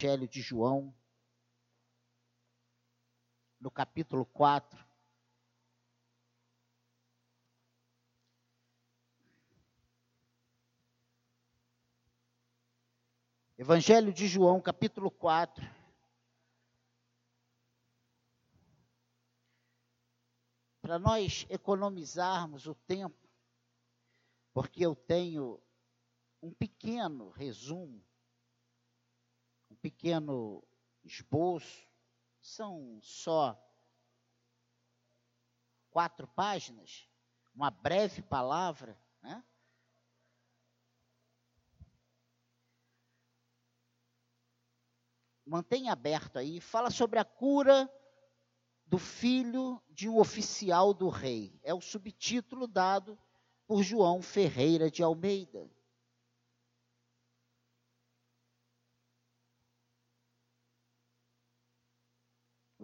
Evangelho de João, no capítulo 4. Evangelho de João, capítulo 4. Para nós economizarmos o tempo, porque eu tenho um pequeno resumo pequeno esboço, são só quatro páginas, uma breve palavra, né? Mantenha aberto aí, fala sobre a cura do filho de um oficial do rei. É o subtítulo dado por João Ferreira de Almeida.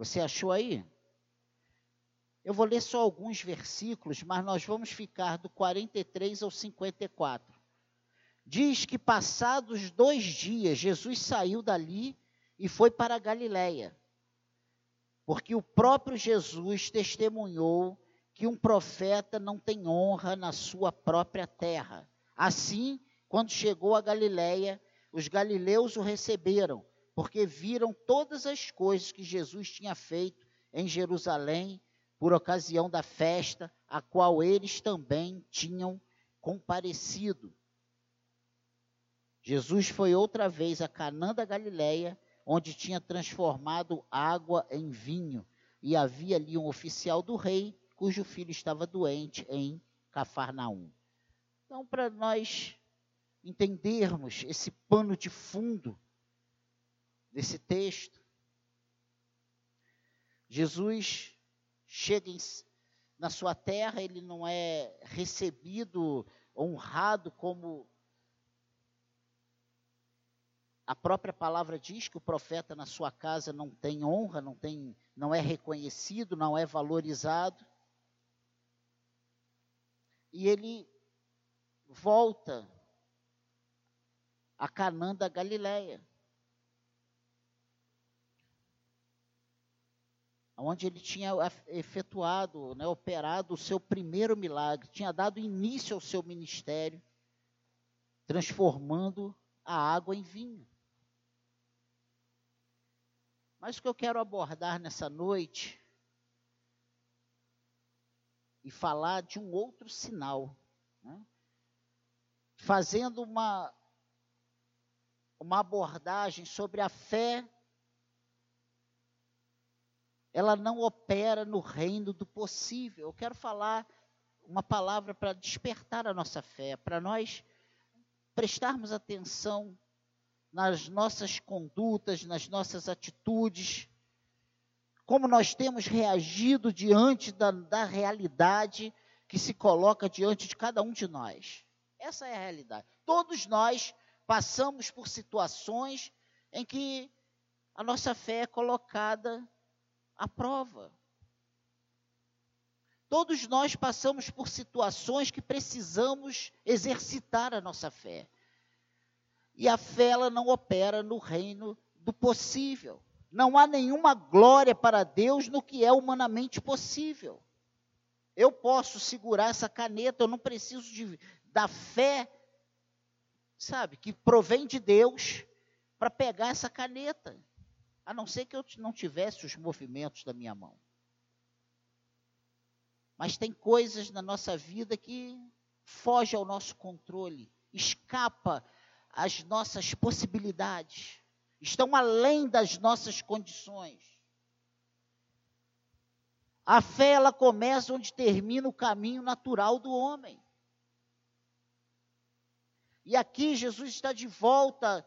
Você achou aí? Eu vou ler só alguns versículos, mas nós vamos ficar do 43 ao 54. Diz que passados dois dias, Jesus saiu dali e foi para Galiléia, porque o próprio Jesus testemunhou que um profeta não tem honra na sua própria terra. Assim, quando chegou a Galiléia, os galileus o receberam porque viram todas as coisas que Jesus tinha feito em Jerusalém por ocasião da festa a qual eles também tinham comparecido. Jesus foi outra vez a Canaã da Galileia, onde tinha transformado água em vinho, e havia ali um oficial do rei cujo filho estava doente em Cafarnaum. Então, para nós entendermos esse pano de fundo desse texto. Jesus chega em, na sua terra, ele não é recebido, honrado como a própria palavra diz que o profeta na sua casa não tem honra, não tem, não é reconhecido, não é valorizado. E ele volta a Canaã da Galileia. Onde ele tinha efetuado, né, operado o seu primeiro milagre, tinha dado início ao seu ministério, transformando a água em vinho. Mas o que eu quero abordar nessa noite e falar de um outro sinal, né? fazendo uma, uma abordagem sobre a fé ela não opera no reino do possível. Eu quero falar uma palavra para despertar a nossa fé, para nós prestarmos atenção nas nossas condutas, nas nossas atitudes, como nós temos reagido diante da, da realidade que se coloca diante de cada um de nós. Essa é a realidade. Todos nós passamos por situações em que a nossa fé é colocada a prova. Todos nós passamos por situações que precisamos exercitar a nossa fé. E a fé ela não opera no reino do possível. Não há nenhuma glória para Deus no que é humanamente possível. Eu posso segurar essa caneta, eu não preciso de, da fé, sabe, que provém de Deus para pegar essa caneta a não ser que eu não tivesse os movimentos da minha mão. Mas tem coisas na nossa vida que foge ao nosso controle, escapa às nossas possibilidades, estão além das nossas condições. A fé ela começa onde termina o caminho natural do homem. E aqui Jesus está de volta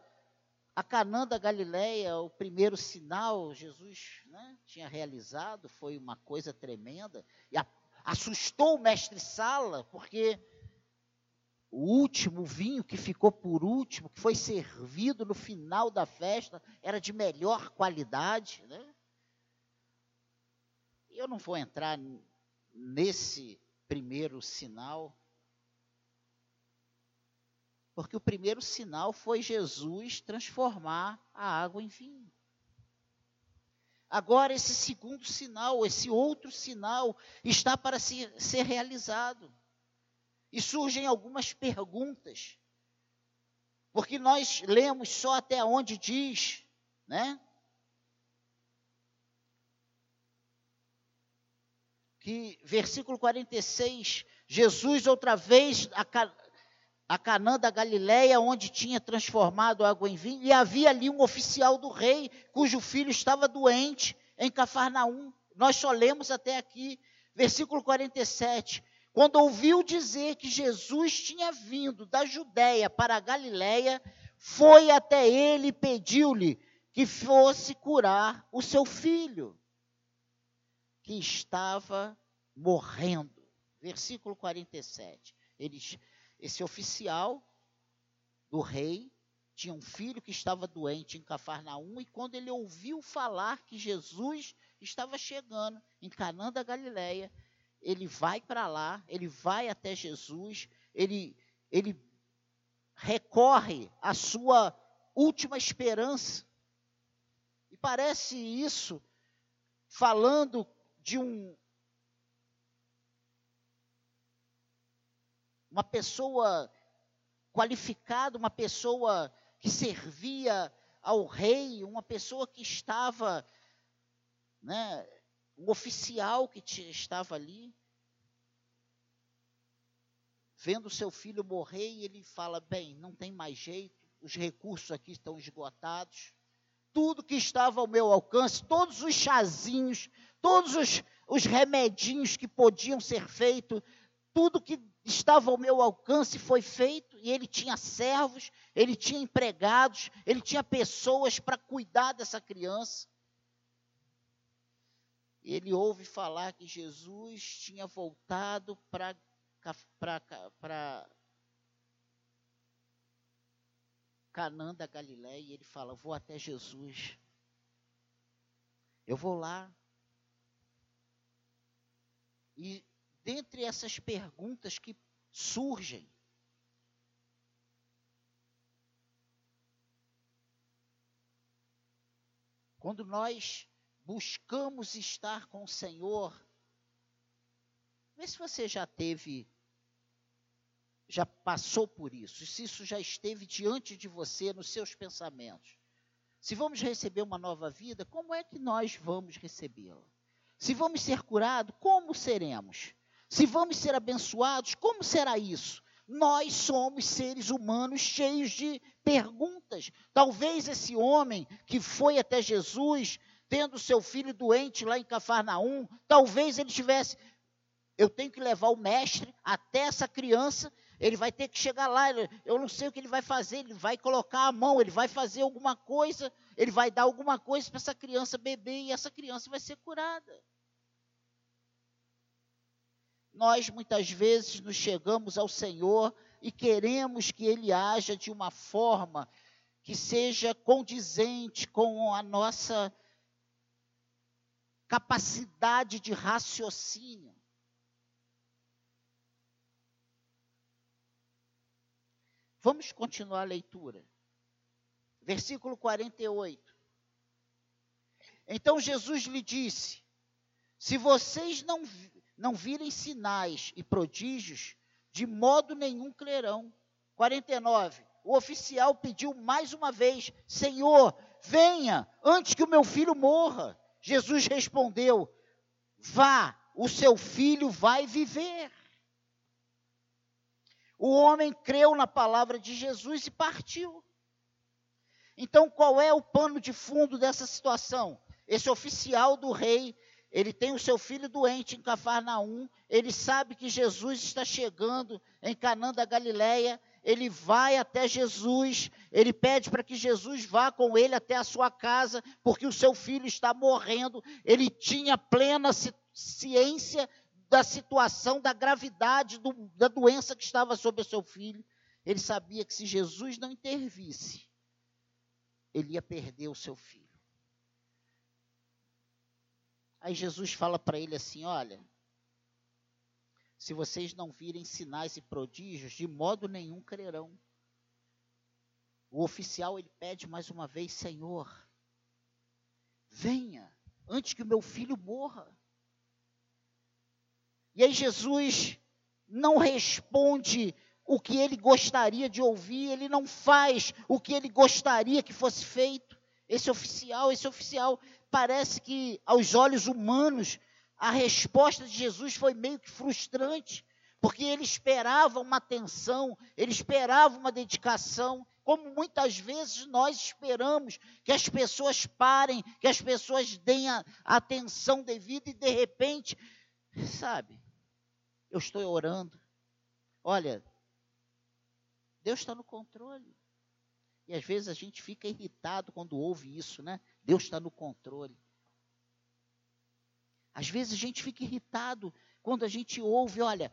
a Canaã da Galileia, o primeiro sinal Jesus né, tinha realizado, foi uma coisa tremenda, e assustou o mestre Sala, porque o último vinho que ficou por último, que foi servido no final da festa, era de melhor qualidade. Né? Eu não vou entrar nesse primeiro sinal, Porque o primeiro sinal foi Jesus transformar a água em vinho. Agora, esse segundo sinal, esse outro sinal, está para se, ser realizado. E surgem algumas perguntas. Porque nós lemos só até onde diz, né? Que versículo 46, Jesus outra vez a, Canã da Galileia, onde tinha transformado água em vinho, e havia ali um oficial do rei, cujo filho estava doente em Cafarnaum. Nós só lemos até aqui, versículo 47. Quando ouviu dizer que Jesus tinha vindo da Judéia para a Galileia, foi até ele e pediu-lhe que fosse curar o seu filho, que estava morrendo. Versículo 47. Eles esse oficial do rei tinha um filho que estava doente em Cafarnaum, e quando ele ouviu falar que Jesus estava chegando em Canaã da Galileia, ele vai para lá, ele vai até Jesus, ele, ele recorre à sua última esperança. E parece isso falando de um, uma pessoa qualificada, uma pessoa que servia ao rei, uma pessoa que estava, né, um oficial que estava ali, vendo seu filho morrer, e ele fala: bem, não tem mais jeito, os recursos aqui estão esgotados, tudo que estava ao meu alcance, todos os chazinhos, todos os, os remedinhos que podiam ser feitos, tudo que estava ao meu alcance foi feito, e ele tinha servos, ele tinha empregados, ele tinha pessoas para cuidar dessa criança. Ele ouve falar que Jesus tinha voltado para Canaã da Galiléia e ele fala: Vou até Jesus. Eu vou lá. E dentre essas perguntas que surgem, quando nós buscamos estar com o Senhor, vê se você já teve, já passou por isso, se isso já esteve diante de você nos seus pensamentos. Se vamos receber uma nova vida, como é que nós vamos recebê-la? Se vamos ser curados, como seremos? Se vamos ser abençoados, como será isso? Nós somos seres humanos cheios de perguntas. Talvez esse homem que foi até Jesus, tendo seu filho doente lá em Cafarnaum, talvez ele tivesse. Eu tenho que levar o mestre até essa criança, ele vai ter que chegar lá, eu não sei o que ele vai fazer, ele vai colocar a mão, ele vai fazer alguma coisa, ele vai dar alguma coisa para essa criança beber e essa criança vai ser curada nós muitas vezes nos chegamos ao Senhor e queremos que Ele haja de uma forma que seja condizente com a nossa capacidade de raciocínio. Vamos continuar a leitura. Versículo 48. Então Jesus lhe disse: Se vocês não não virem sinais e prodígios, de modo nenhum crerão. 49. O oficial pediu mais uma vez: Senhor, venha antes que o meu filho morra. Jesus respondeu: Vá, o seu filho vai viver. O homem creu na palavra de Jesus e partiu. Então, qual é o pano de fundo dessa situação? Esse oficial do rei ele tem o seu filho doente em Cafarnaum, ele sabe que Jesus está chegando em Canaã da Galileia, ele vai até Jesus, ele pede para que Jesus vá com ele até a sua casa, porque o seu filho está morrendo. Ele tinha plena ciência da situação, da gravidade do, da doença que estava sobre o seu filho. Ele sabia que se Jesus não intervisse, ele ia perder o seu filho. Aí Jesus fala para ele assim: Olha, se vocês não virem sinais e prodígios, de modo nenhum crerão. o oficial ele pede mais uma vez: Senhor, venha antes que o meu filho morra. E aí Jesus não responde o que ele gostaria de ouvir, ele não faz o que ele gostaria que fosse feito. Esse oficial, esse oficial parece que aos olhos humanos a resposta de Jesus foi meio que frustrante, porque ele esperava uma atenção, ele esperava uma dedicação, como muitas vezes nós esperamos que as pessoas parem, que as pessoas deem a atenção devida e de repente, sabe, eu estou orando. Olha, Deus está no controle. E às vezes a gente fica irritado quando ouve isso, né? Deus está no controle. Às vezes a gente fica irritado quando a gente ouve, olha,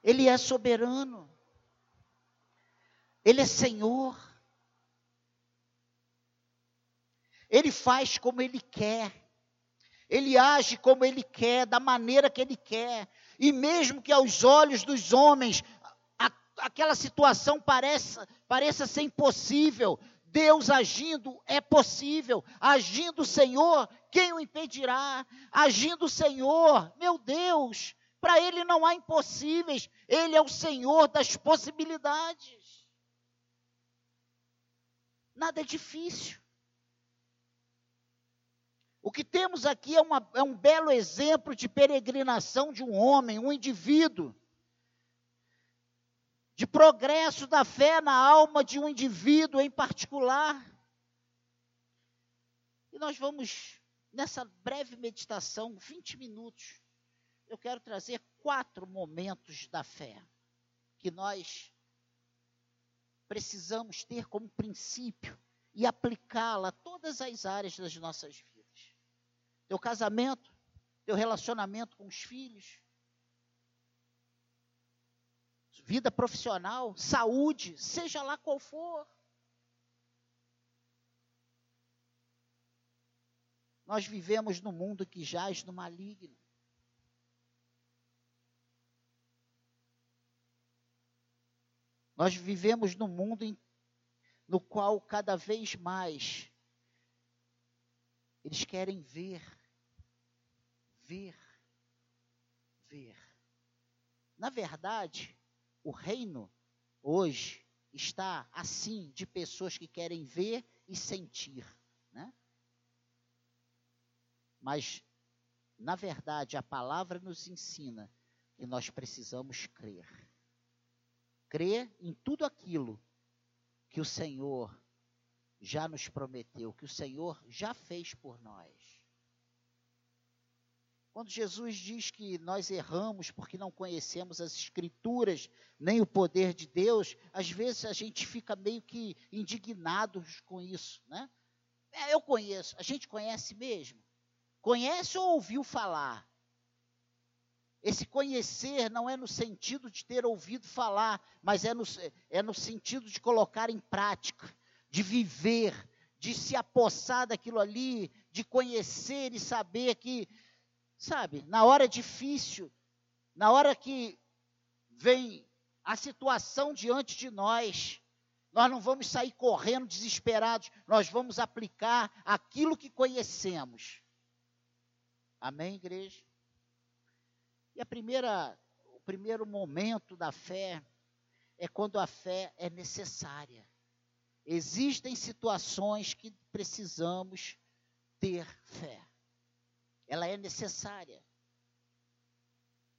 Ele é soberano. Ele é Senhor. Ele faz como Ele quer. Ele age como Ele quer, da maneira que Ele quer. E mesmo que aos olhos dos homens a, aquela situação pareça, pareça ser impossível, Deus agindo é possível. Agindo o Senhor, quem o impedirá? Agindo o Senhor, meu Deus, para Ele não há impossíveis. Ele é o Senhor das possibilidades. Nada é difícil. O que temos aqui é, uma, é um belo exemplo de peregrinação de um homem, um indivíduo, de progresso da fé na alma de um indivíduo em particular. E nós vamos, nessa breve meditação, 20 minutos, eu quero trazer quatro momentos da fé que nós precisamos ter como princípio e aplicá-la a todas as áreas das nossas vidas. Teu casamento, teu relacionamento com os filhos, vida profissional, saúde, seja lá qual for. Nós vivemos num mundo que jaz no maligno. Nós vivemos num mundo em, no qual cada vez mais eles querem ver, ver, ver. Na verdade, o reino hoje está assim de pessoas que querem ver e sentir, né? Mas na verdade a palavra nos ensina que nós precisamos crer crer em tudo aquilo que o Senhor já nos prometeu, que o Senhor já fez por nós. Quando Jesus diz que nós erramos porque não conhecemos as Escrituras, nem o poder de Deus, às vezes a gente fica meio que indignado com isso, né? É, eu conheço, a gente conhece mesmo? Conhece ou ouviu falar? Esse conhecer não é no sentido de ter ouvido falar, mas é no, é no sentido de colocar em prática, de viver, de se apossar daquilo ali, de conhecer e saber que, sabe, na hora difícil, na hora que vem a situação diante de nós, nós não vamos sair correndo desesperados, nós vamos aplicar aquilo que conhecemos. Amém, igreja? E a primeira, o primeiro momento da fé é quando a fé é necessária. Existem situações que precisamos ter fé. Ela é necessária.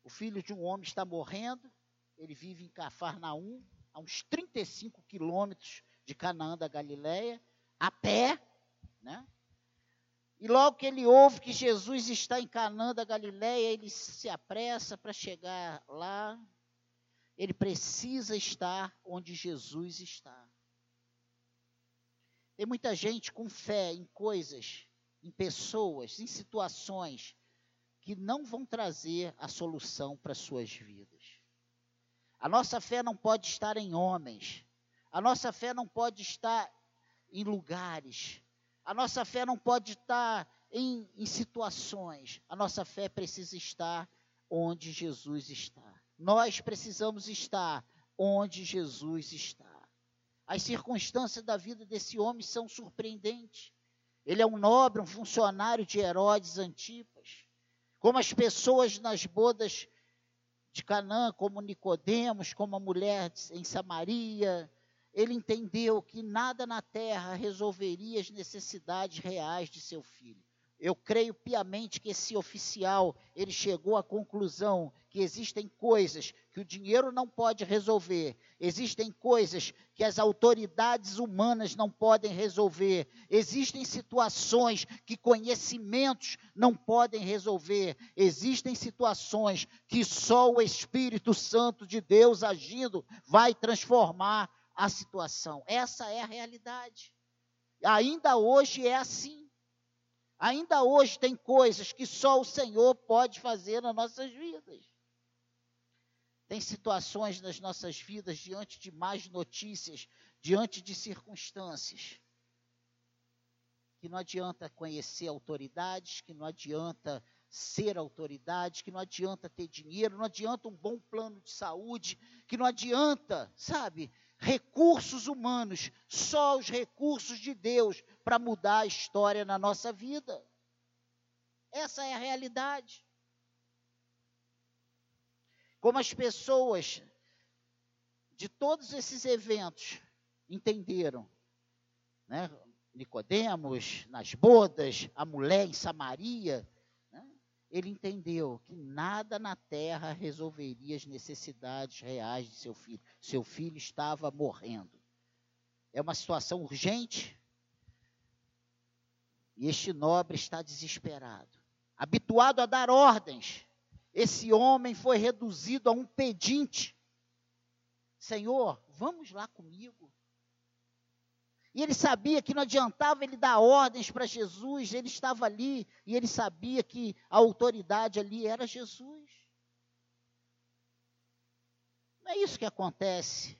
O filho de um homem está morrendo, ele vive em Cafarnaum, a uns 35 quilômetros de Canaã da Galileia, a pé, né? E logo que ele ouve que Jesus está em Canaã da Galiléia, ele se apressa para chegar lá. Ele precisa estar onde Jesus está. Tem muita gente com fé em coisas, em pessoas, em situações que não vão trazer a solução para suas vidas. A nossa fé não pode estar em homens. A nossa fé não pode estar em lugares. A nossa fé não pode estar em, em situações. A nossa fé precisa estar onde Jesus está. Nós precisamos estar onde Jesus está. As circunstâncias da vida desse homem são surpreendentes. Ele é um nobre, um funcionário de Herodes Antipas. Como as pessoas nas bodas de Canaã, como Nicodemos, como a mulher em Samaria, ele entendeu que nada na terra resolveria as necessidades reais de seu filho. Eu creio piamente que esse oficial, ele chegou à conclusão que existem coisas que o dinheiro não pode resolver, existem coisas que as autoridades humanas não podem resolver, existem situações que conhecimentos não podem resolver, existem situações que só o Espírito Santo de Deus agindo vai transformar a situação. Essa é a realidade. Ainda hoje é assim. Ainda hoje tem coisas que só o Senhor pode fazer nas nossas vidas. Tem situações nas nossas vidas diante de más notícias, diante de circunstâncias, que não adianta conhecer autoridades, que não adianta ser autoridade, que não adianta ter dinheiro, não adianta um bom plano de saúde, que não adianta, sabe, recursos humanos, só os recursos de Deus para mudar a história na nossa vida. Essa é a realidade. Como as pessoas de todos esses eventos entenderam, né? Nicodemos nas bodas, a mulher em Samaria, ele entendeu que nada na terra resolveria as necessidades reais de seu filho. Seu filho estava morrendo. É uma situação urgente. E este nobre está desesperado. Habituado a dar ordens, esse homem foi reduzido a um pedinte. Senhor, vamos lá comigo. E ele sabia que não adiantava ele dar ordens para Jesus, ele estava ali e ele sabia que a autoridade ali era Jesus. Não é isso que acontece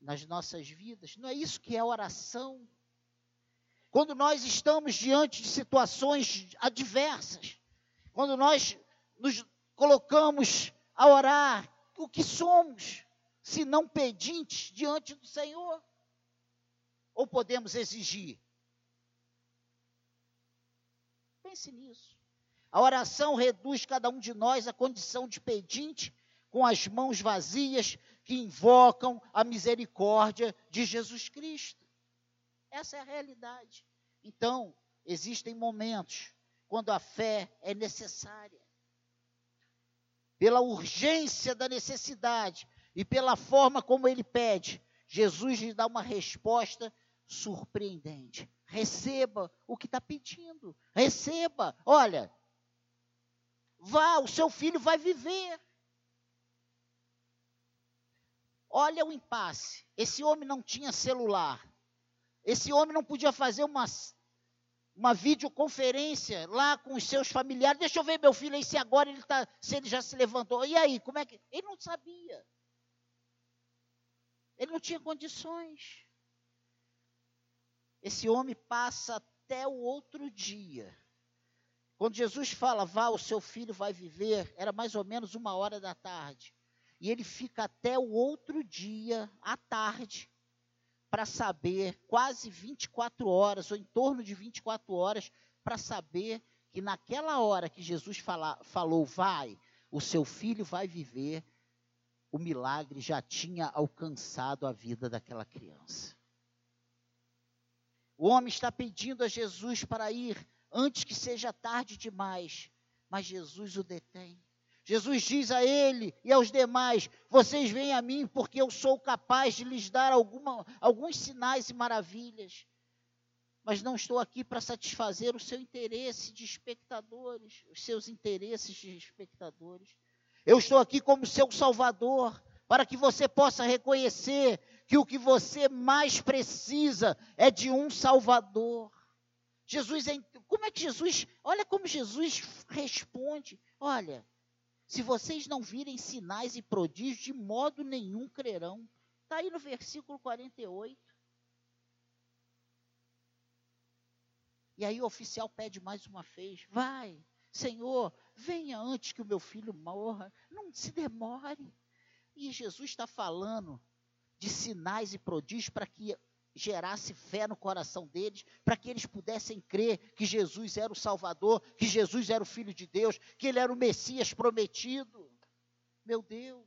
nas nossas vidas, não é isso que é oração. Quando nós estamos diante de situações adversas, quando nós nos colocamos a orar, o que somos? se não pedintes diante do Senhor? Ou podemos exigir? Pense nisso. A oração reduz cada um de nós à condição de pedinte, com as mãos vazias, que invocam a misericórdia de Jesus Cristo. Essa é a realidade. Então, existem momentos quando a fé é necessária. Pela urgência da necessidade, e pela forma como ele pede, Jesus lhe dá uma resposta surpreendente. Receba o que está pedindo. Receba. Olha, vá, o seu filho vai viver. Olha o impasse. Esse homem não tinha celular. Esse homem não podia fazer uma, uma videoconferência lá com os seus familiares. Deixa eu ver meu filho aí se agora ele tá, se ele já se levantou. E aí, como é que. Ele não sabia. Ele não tinha condições. Esse homem passa até o outro dia. Quando Jesus fala, vá, o seu filho vai viver, era mais ou menos uma hora da tarde. E ele fica até o outro dia, à tarde, para saber, quase 24 horas, ou em torno de 24 horas, para saber que naquela hora que Jesus fala, falou, vai, o seu filho vai viver, o milagre já tinha alcançado a vida daquela criança. O homem está pedindo a Jesus para ir antes que seja tarde demais, mas Jesus o detém. Jesus diz a ele e aos demais: Vocês vêm a mim porque eu sou capaz de lhes dar alguma, alguns sinais e maravilhas. Mas não estou aqui para satisfazer o seu interesse de espectadores, os seus interesses de espectadores. Eu estou aqui como seu Salvador, para que você possa reconhecer que o que você mais precisa é de um Salvador. Jesus, como é que Jesus, olha como Jesus responde: olha, se vocês não virem sinais e prodígios, de modo nenhum crerão. Está aí no versículo 48. E aí o oficial pede mais uma vez: vai, Senhor, venha antes que o meu filho morra, não se demore. E Jesus está falando de sinais e prodígios para que gerasse fé no coração deles, para que eles pudessem crer que Jesus era o Salvador, que Jesus era o Filho de Deus, que ele era o Messias prometido. Meu Deus.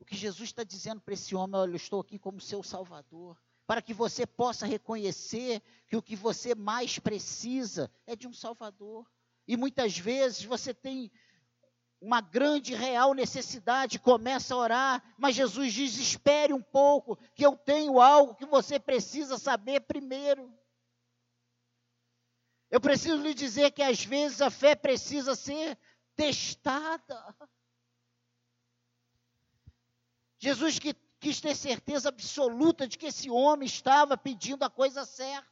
O que Jesus está dizendo para esse homem, olha, eu estou aqui como seu Salvador, para que você possa reconhecer que o que você mais precisa é de um Salvador. E muitas vezes você tem uma grande real necessidade, começa a orar, mas Jesus diz: espere um pouco, que eu tenho algo que você precisa saber primeiro. Eu preciso lhe dizer que às vezes a fé precisa ser testada. Jesus quis ter certeza absoluta de que esse homem estava pedindo a coisa certa.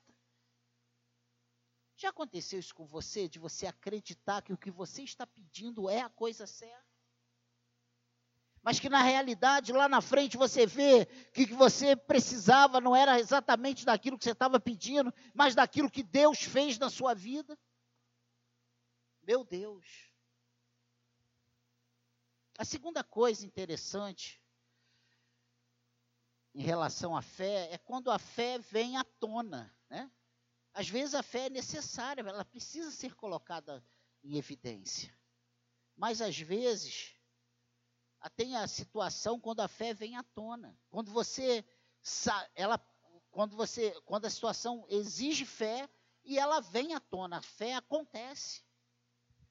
Já aconteceu isso com você, de você acreditar que o que você está pedindo é a coisa certa? Mas que na realidade, lá na frente, você vê que o que você precisava não era exatamente daquilo que você estava pedindo, mas daquilo que Deus fez na sua vida? Meu Deus. A segunda coisa interessante em relação à fé é quando a fé vem à tona, né? Às vezes a fé é necessária, ela precisa ser colocada em evidência. Mas às vezes tem a situação quando a fé vem à tona. Quando você ela quando você quando a situação exige fé e ela vem à tona, a fé acontece.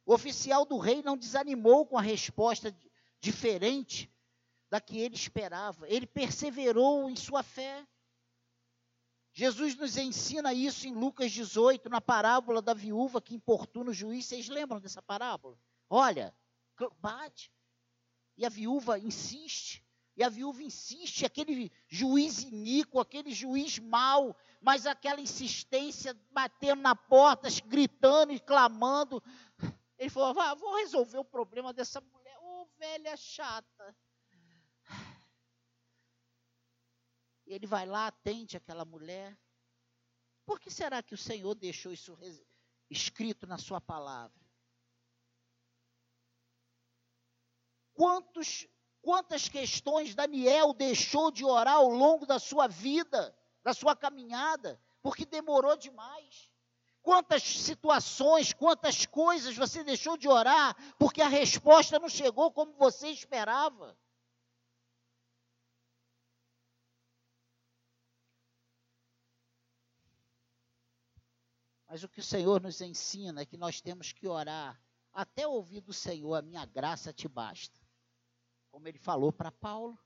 O oficial do rei não desanimou com a resposta diferente da que ele esperava. Ele perseverou em sua fé. Jesus nos ensina isso em Lucas 18, na parábola da viúva que importuna o juiz. Vocês lembram dessa parábola? Olha, bate. E a viúva insiste. E a viúva insiste, aquele juiz iníquo, aquele juiz mau, mas aquela insistência, batendo na porta, gritando e clamando. Ele falou: vou resolver o problema dessa mulher. Ô, oh, velha chata. Ele vai lá, atende aquela mulher. Por que será que o Senhor deixou isso escrito na sua palavra? Quantos, quantas questões Daniel deixou de orar ao longo da sua vida, da sua caminhada, porque demorou demais? Quantas situações, quantas coisas você deixou de orar porque a resposta não chegou como você esperava? Mas o que o Senhor nos ensina é que nós temos que orar até ouvir do Senhor, a minha graça te basta. Como ele falou para Paulo.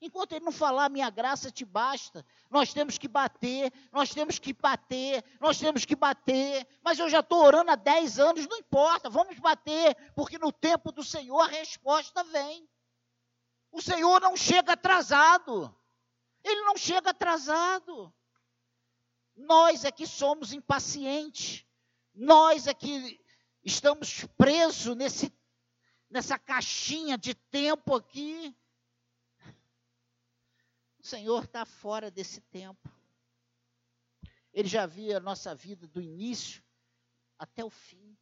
Enquanto ele não falar, minha graça te basta, nós temos que bater, nós temos que bater, nós temos que bater. Mas eu já estou orando há 10 anos, não importa, vamos bater, porque no tempo do Senhor a resposta vem. O Senhor não chega atrasado, ele não chega atrasado. Nós é que somos impacientes. Nós é que estamos presos nesse, nessa caixinha de tempo aqui. O Senhor está fora desse tempo. Ele já via a nossa vida do início até o fim.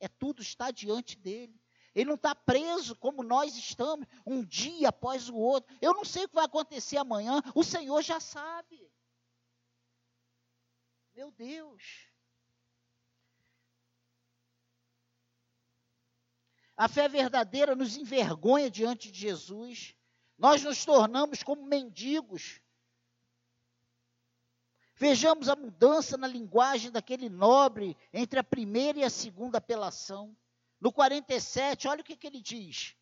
É tudo está diante dele. Ele não está preso como nós estamos, um dia após o outro. Eu não sei o que vai acontecer amanhã, o Senhor já sabe. Meu Deus. A fé verdadeira nos envergonha diante de Jesus. Nós nos tornamos como mendigos. Vejamos a mudança na linguagem daquele nobre entre a primeira e a segunda apelação. No 47, olha o que, que ele diz.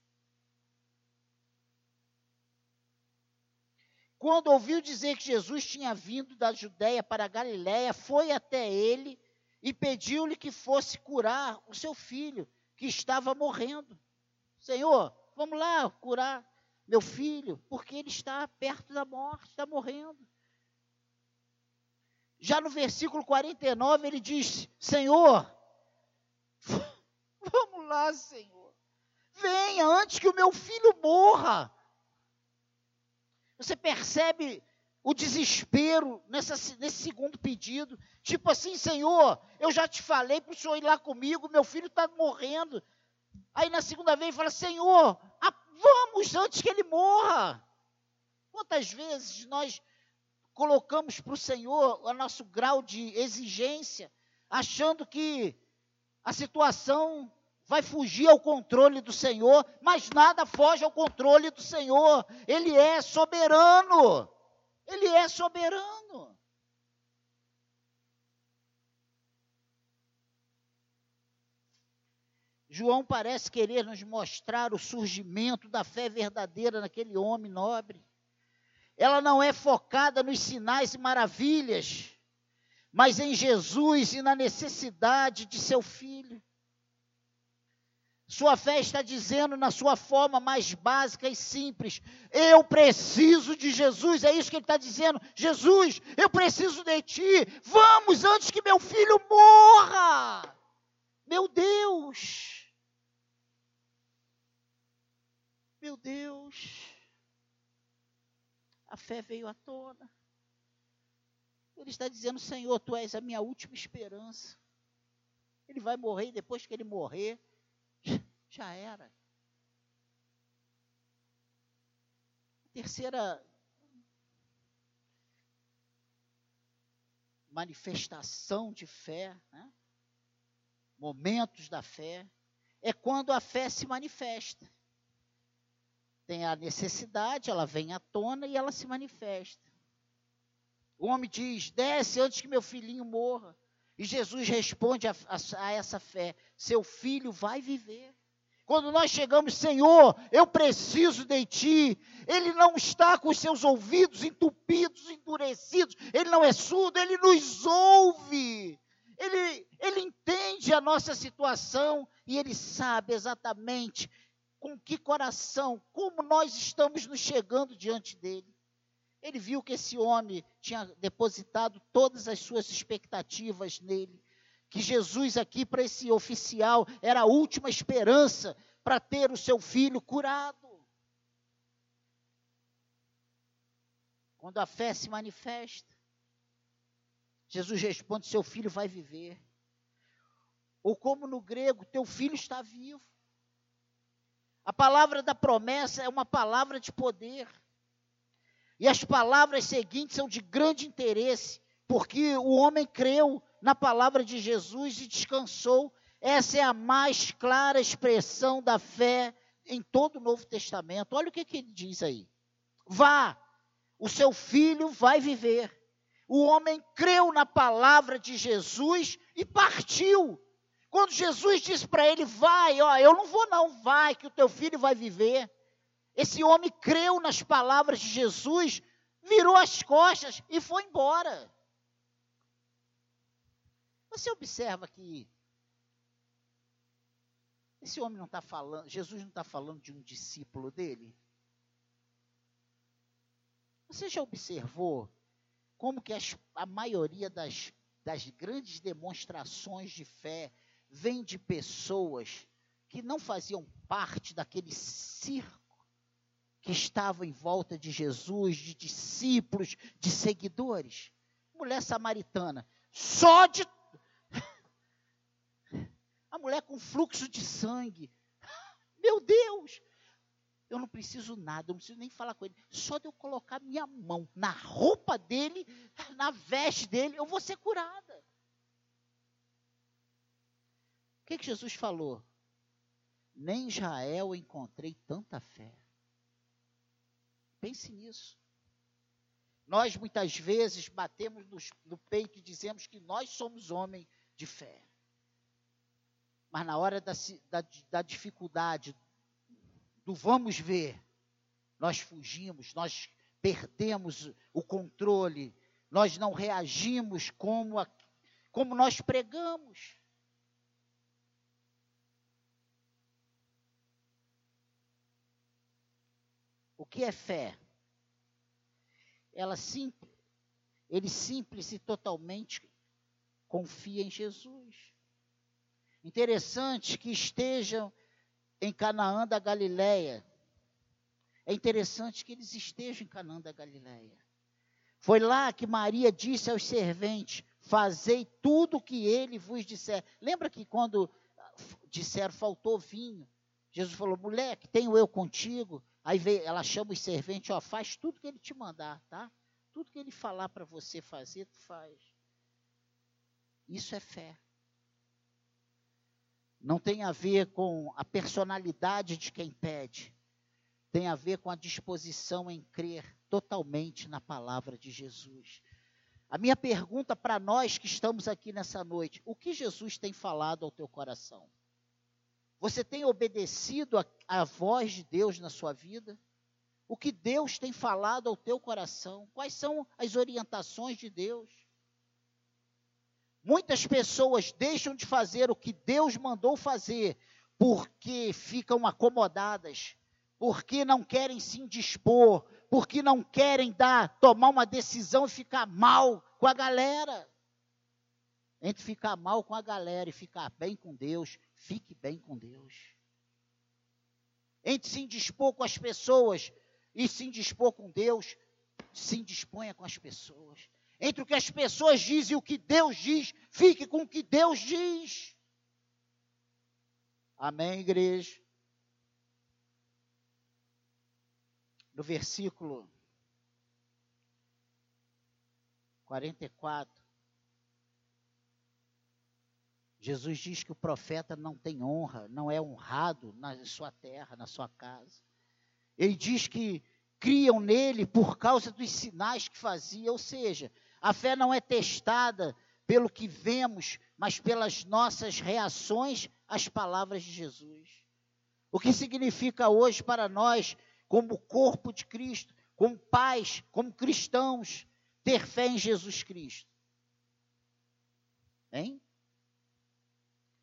Quando ouviu dizer que Jesus tinha vindo da Judéia para a Galiléia, foi até ele e pediu-lhe que fosse curar o seu filho, que estava morrendo. Senhor, vamos lá curar meu filho, porque ele está perto da morte, está morrendo. Já no versículo 49 ele diz: Senhor, vamos lá, Senhor, venha antes que o meu filho morra. Você percebe o desespero nessa, nesse segundo pedido. Tipo assim, Senhor, eu já te falei para o Senhor ir lá comigo, meu filho está morrendo. Aí na segunda vez fala, Senhor, vamos antes que ele morra. Quantas vezes nós colocamos para o Senhor o nosso grau de exigência, achando que a situação vai fugir ao controle do Senhor, mas nada foge ao controle do Senhor. Ele é soberano. Ele é soberano. João parece querer nos mostrar o surgimento da fé verdadeira naquele homem nobre. Ela não é focada nos sinais e maravilhas, mas em Jesus e na necessidade de seu filho. Sua fé está dizendo na sua forma mais básica e simples: eu preciso de Jesus. É isso que ele está dizendo. Jesus, eu preciso de ti. Vamos antes que meu filho morra. Meu Deus. Meu Deus. A fé veio à tona. Ele está dizendo: Senhor, tu és a minha última esperança. Ele vai morrer depois que ele morrer já era. Terceira manifestação de fé, né? momentos da fé, é quando a fé se manifesta. Tem a necessidade, ela vem à tona e ela se manifesta. O homem diz: desce antes que meu filhinho morra. E Jesus responde a, a, a essa fé: seu filho vai viver. Quando nós chegamos, Senhor, eu preciso de Ti. Ele não está com os seus ouvidos entupidos, endurecidos. Ele não é surdo, Ele nos ouve. Ele, ele entende a nossa situação e Ele sabe exatamente com que coração, como nós estamos nos chegando diante dEle. Ele viu que esse homem tinha depositado todas as suas expectativas nele que Jesus aqui para esse oficial era a última esperança para ter o seu filho curado. Quando a fé se manifesta, Jesus responde: seu filho vai viver. Ou como no grego, teu filho está vivo. A palavra da promessa é uma palavra de poder. E as palavras seguintes são de grande interesse, porque o homem creu na palavra de Jesus e descansou. Essa é a mais clara expressão da fé em todo o Novo Testamento. Olha o que, que ele diz aí. Vá, o seu filho vai viver. O homem creu na palavra de Jesus e partiu. Quando Jesus disse para ele, vai, ó, eu não vou não, vai, que o teu filho vai viver. Esse homem creu nas palavras de Jesus, virou as costas e foi embora. Você observa que esse homem não está falando, Jesus não está falando de um discípulo dele? Você já observou como que as, a maioria das, das grandes demonstrações de fé vem de pessoas que não faziam parte daquele circo que estava em volta de Jesus, de discípulos, de seguidores? Mulher samaritana, só de a mulher com fluxo de sangue. Meu Deus! Eu não preciso nada, eu não preciso nem falar com ele. Só de eu colocar minha mão na roupa dele, na veste dele, eu vou ser curada. O que, que Jesus falou? Nem em Israel encontrei tanta fé. Pense nisso. Nós muitas vezes batemos no, no peito e dizemos que nós somos homens de fé. Mas na hora da, da, da dificuldade, do vamos ver, nós fugimos, nós perdemos o controle, nós não reagimos como, a, como nós pregamos. O que é fé? Ela simples, ele simples e totalmente confia em Jesus. Interessante que estejam em Canaã da Galileia. É interessante que eles estejam em Canaã da Galileia. Foi lá que Maria disse aos serventes: Fazei tudo o que ele vos disser. Lembra que quando disseram faltou vinho, Jesus falou: Mulher, que tenho eu contigo. Aí veio, ela chama os serventes: Ó, faz tudo que ele te mandar, tá? Tudo que ele falar para você fazer, tu faz. Isso é fé. Não tem a ver com a personalidade de quem pede. Tem a ver com a disposição em crer totalmente na palavra de Jesus. A minha pergunta para nós que estamos aqui nessa noite: o que Jesus tem falado ao teu coração? Você tem obedecido à voz de Deus na sua vida? O que Deus tem falado ao teu coração? Quais são as orientações de Deus? Muitas pessoas deixam de fazer o que Deus mandou fazer porque ficam acomodadas, porque não querem se indispor, porque não querem dar, tomar uma decisão e ficar mal com a galera. Entre ficar mal com a galera e ficar bem com Deus, fique bem com Deus. Entre se indispor com as pessoas e se indispor com Deus, se indisponha com as pessoas. Entre o que as pessoas dizem e o que Deus diz, fique com o que Deus diz. Amém, igreja? No versículo 44, Jesus diz que o profeta não tem honra, não é honrado na sua terra, na sua casa. Ele diz que criam nele por causa dos sinais que fazia, ou seja, a fé não é testada pelo que vemos, mas pelas nossas reações às palavras de Jesus. O que significa hoje para nós, como corpo de Cristo, como pais, como cristãos, ter fé em Jesus Cristo? Hein?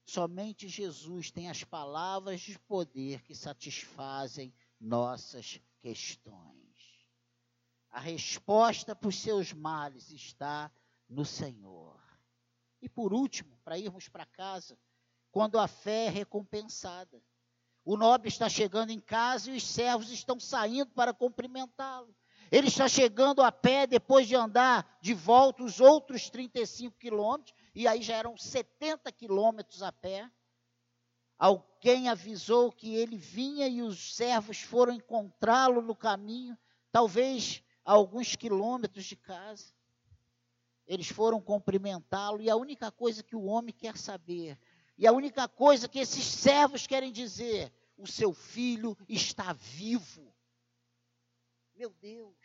Somente Jesus tem as palavras de poder que satisfazem nossas questões. A resposta para os seus males está no Senhor. E por último, para irmos para casa, quando a fé é recompensada. O nobre está chegando em casa e os servos estão saindo para cumprimentá-lo. Ele está chegando a pé depois de andar de volta os outros 35 quilômetros, e aí já eram 70 quilômetros a pé. Alguém avisou que ele vinha e os servos foram encontrá-lo no caminho, talvez a alguns quilômetros de casa. Eles foram cumprimentá-lo e a única coisa que o homem quer saber, e a única coisa que esses servos querem dizer, o seu filho está vivo. Meu Deus.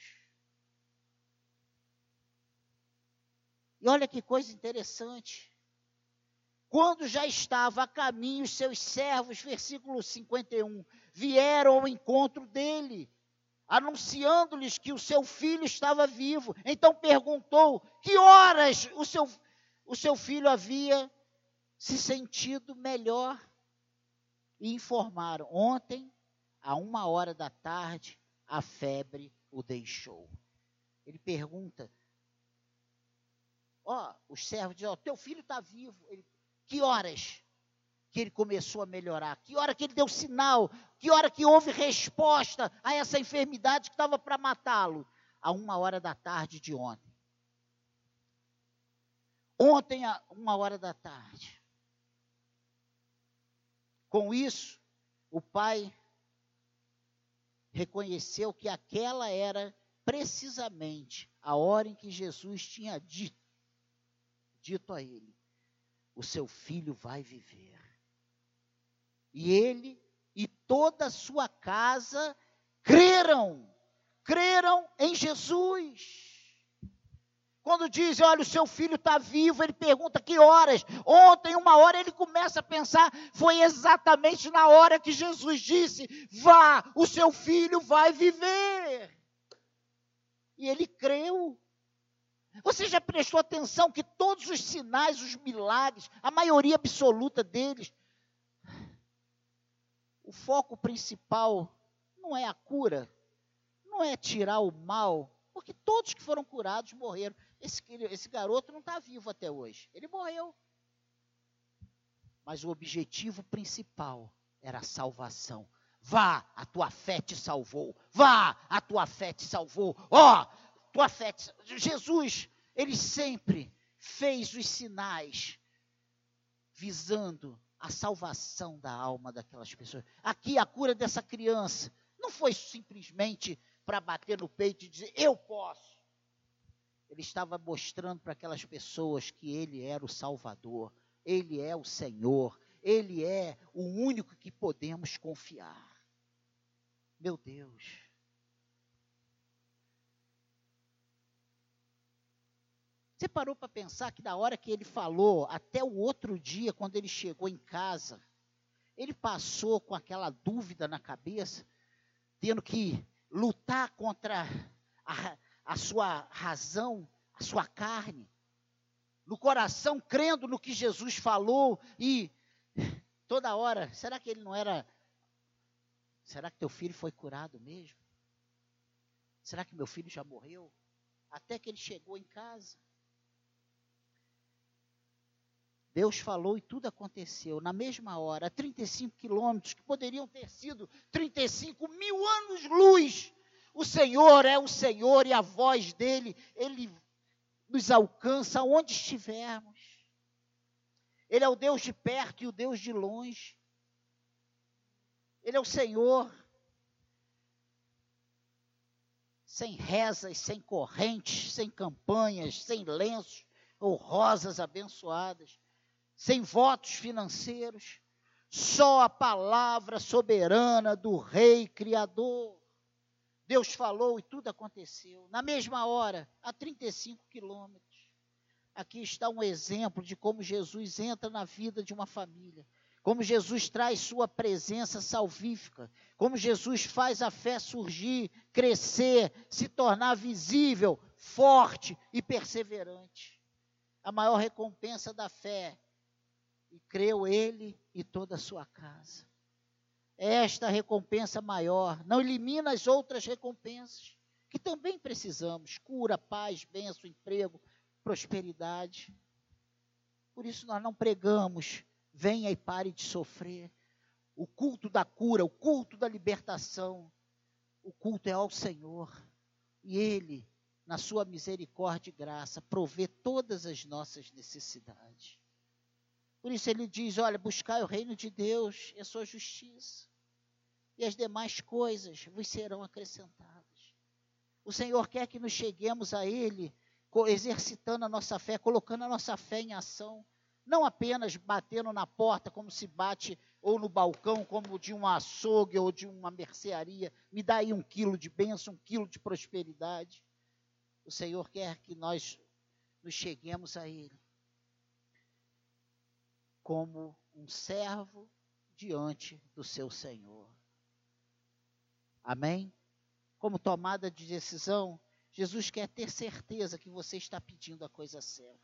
E olha que coisa interessante. Quando já estava a caminho, seus servos, versículo 51, vieram ao encontro dele, anunciando-lhes que o seu filho estava vivo. Então perguntou: que horas o seu, o seu filho havia se sentido melhor? E informaram: ontem, a uma hora da tarde, a febre o deixou. Ele pergunta: ó, os servos dizem: ó, teu filho está vivo. Ele que horas que ele começou a melhorar? Que hora que ele deu sinal? Que hora que houve resposta a essa enfermidade que estava para matá-lo? A uma hora da tarde de ontem. Ontem, a uma hora da tarde. Com isso, o pai reconheceu que aquela era precisamente a hora em que Jesus tinha dito, dito a ele: o seu filho vai viver. E ele e toda a sua casa creram, creram em Jesus. Quando dizem, olha, o seu filho está vivo, ele pergunta que horas. Ontem, uma hora, ele começa a pensar, foi exatamente na hora que Jesus disse: vá, o seu filho vai viver. E ele creu. Você já prestou atenção que todos os sinais, os milagres, a maioria absoluta deles, o foco principal não é a cura, não é tirar o mal, porque todos que foram curados morreram. Esse, esse garoto não está vivo até hoje, ele morreu. Mas o objetivo principal era a salvação. Vá, a tua fé te salvou. Vá, a tua fé te salvou. Ó, oh, tua fé te... Jesus, ele sempre fez os sinais visando a salvação da alma daquelas pessoas. Aqui a cura dessa criança não foi simplesmente para bater no peito e dizer eu posso. Ele estava mostrando para aquelas pessoas que ele era o Salvador, ele é o Senhor, ele é o único que podemos confiar. Meu Deus. Você parou para pensar que da hora que ele falou, até o outro dia, quando ele chegou em casa, ele passou com aquela dúvida na cabeça, tendo que lutar contra a, a sua razão, a sua carne, no coração, crendo no que Jesus falou e toda hora, será que ele não era. Será que teu filho foi curado mesmo? Será que meu filho já morreu? Até que ele chegou em casa. Deus falou e tudo aconteceu na mesma hora, 35 quilômetros, que poderiam ter sido 35 mil anos-luz. O Senhor é o Senhor e a voz dele, ele nos alcança onde estivermos. Ele é o Deus de perto e o Deus de longe. Ele é o Senhor. Sem rezas, sem correntes, sem campanhas, sem lenços ou rosas abençoadas sem votos financeiros, só a palavra soberana do Rei Criador. Deus falou e tudo aconteceu. Na mesma hora, a 35 quilômetros. Aqui está um exemplo de como Jesus entra na vida de uma família. Como Jesus traz sua presença salvífica. Como Jesus faz a fé surgir, crescer, se tornar visível, forte e perseverante. A maior recompensa da fé e creu ele e toda a sua casa. Esta é recompensa maior não elimina as outras recompensas que também precisamos: cura, paz, bênção, emprego, prosperidade. Por isso nós não pregamos, venha e pare de sofrer. O culto da cura, o culto da libertação, o culto é ao Senhor. E Ele, na sua misericórdia e graça, provê todas as nossas necessidades. Por isso ele diz: olha, buscai o reino de Deus e a sua justiça, e as demais coisas vos serão acrescentadas. O Senhor quer que nos cheguemos a Ele exercitando a nossa fé, colocando a nossa fé em ação, não apenas batendo na porta como se bate ou no balcão como de um açougue ou de uma mercearia, me dá aí um quilo de bênção, um quilo de prosperidade. O Senhor quer que nós nos cheguemos a Ele como um servo diante do seu Senhor. Amém? Como tomada de decisão, Jesus quer ter certeza que você está pedindo a coisa certa.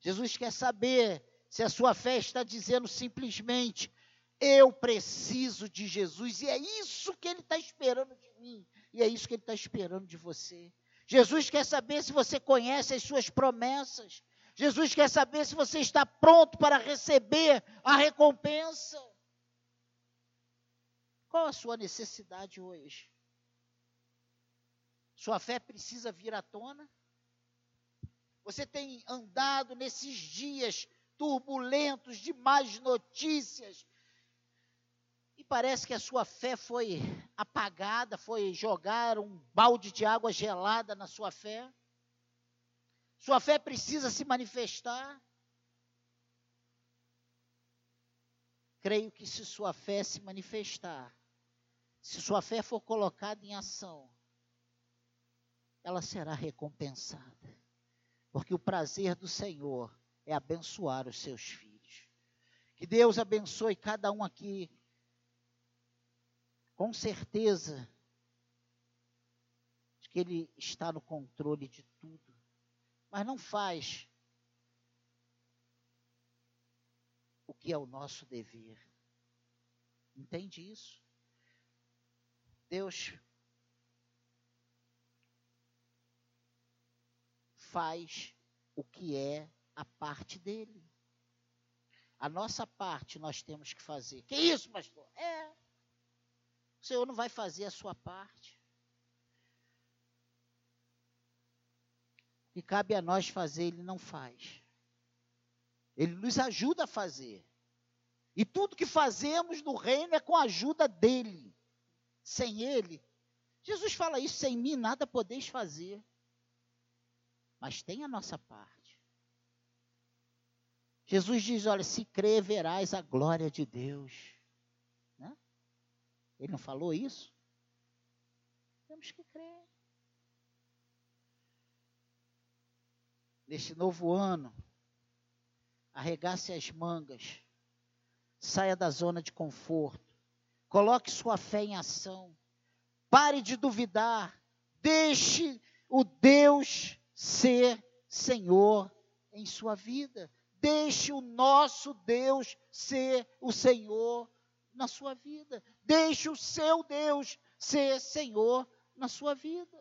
Jesus quer saber se a sua fé está dizendo simplesmente: Eu preciso de Jesus, e é isso que Ele está esperando de mim, e é isso que Ele está esperando de você. Jesus quer saber se você conhece as suas promessas. Jesus quer saber se você está pronto para receber a recompensa. Qual a sua necessidade hoje? Sua fé precisa vir à tona? Você tem andado nesses dias turbulentos de más notícias e parece que a sua fé foi apagada, foi jogar um balde de água gelada na sua fé? Sua fé precisa se manifestar. Creio que se sua fé se manifestar, se sua fé for colocada em ação, ela será recompensada. Porque o prazer do Senhor é abençoar os seus filhos. Que Deus abençoe cada um aqui. Com certeza de que Ele está no controle de tudo mas não faz o que é o nosso dever. Entende isso? Deus faz o que é a parte dele. A nossa parte nós temos que fazer. Que isso, pastor? É. O Senhor não vai fazer a sua parte. E cabe a nós fazer, ele não faz. Ele nos ajuda a fazer. E tudo que fazemos no reino é com a ajuda dele. Sem ele. Jesus fala isso: sem mim nada podeis fazer. Mas tem a nossa parte. Jesus diz: olha, se crer, verás a glória de Deus. Né? Ele não falou isso? Temos que crer. Neste novo ano, arregace as mangas, saia da zona de conforto, coloque sua fé em ação, pare de duvidar, deixe o Deus ser Senhor em sua vida. Deixe o nosso Deus ser o Senhor na sua vida. Deixe o seu Deus ser Senhor na sua vida.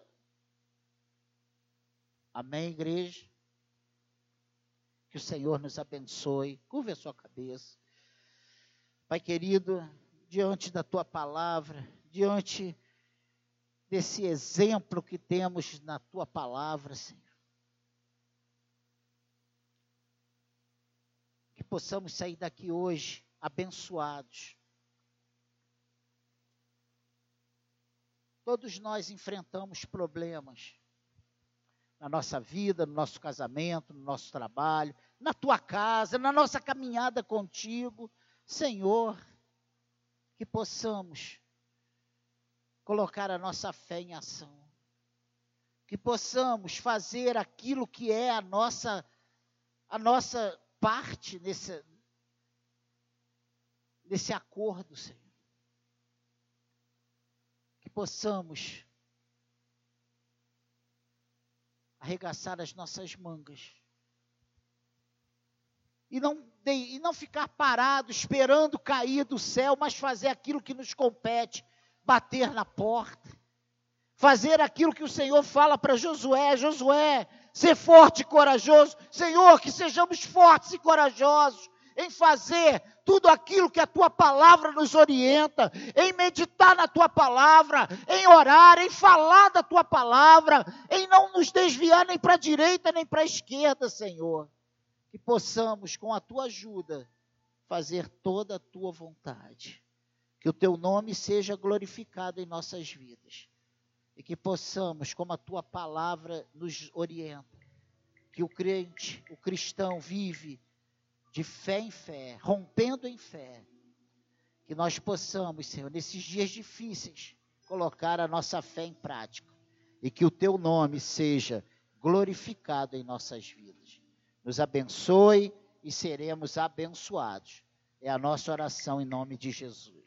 Amém, igreja? Que o Senhor nos abençoe. Curva a sua cabeça. Pai querido, diante da tua palavra, diante desse exemplo que temos na tua palavra, Senhor. Que possamos sair daqui hoje abençoados. Todos nós enfrentamos problemas na nossa vida, no nosso casamento, no nosso trabalho, na tua casa, na nossa caminhada contigo. Senhor, que possamos colocar a nossa fé em ação. Que possamos fazer aquilo que é a nossa a nossa parte nesse nesse acordo, Senhor. Que possamos arregaçar as nossas mangas. E não, e não ficar parado esperando cair do céu, mas fazer aquilo que nos compete, bater na porta, fazer aquilo que o Senhor fala para Josué: Josué, ser forte e corajoso. Senhor, que sejamos fortes e corajosos em fazer tudo aquilo que a tua palavra nos orienta, em meditar na tua palavra, em orar, em falar da tua palavra, em não nos desviar nem para a direita nem para a esquerda, Senhor. Que possamos, com a tua ajuda, fazer toda a tua vontade. Que o teu nome seja glorificado em nossas vidas. E que possamos, como a tua palavra nos orienta, que o crente, o cristão vive de fé em fé, rompendo em fé. Que nós possamos, Senhor, nesses dias difíceis, colocar a nossa fé em prática. E que o teu nome seja glorificado em nossas vidas. Nos abençoe e seremos abençoados. É a nossa oração em nome de Jesus.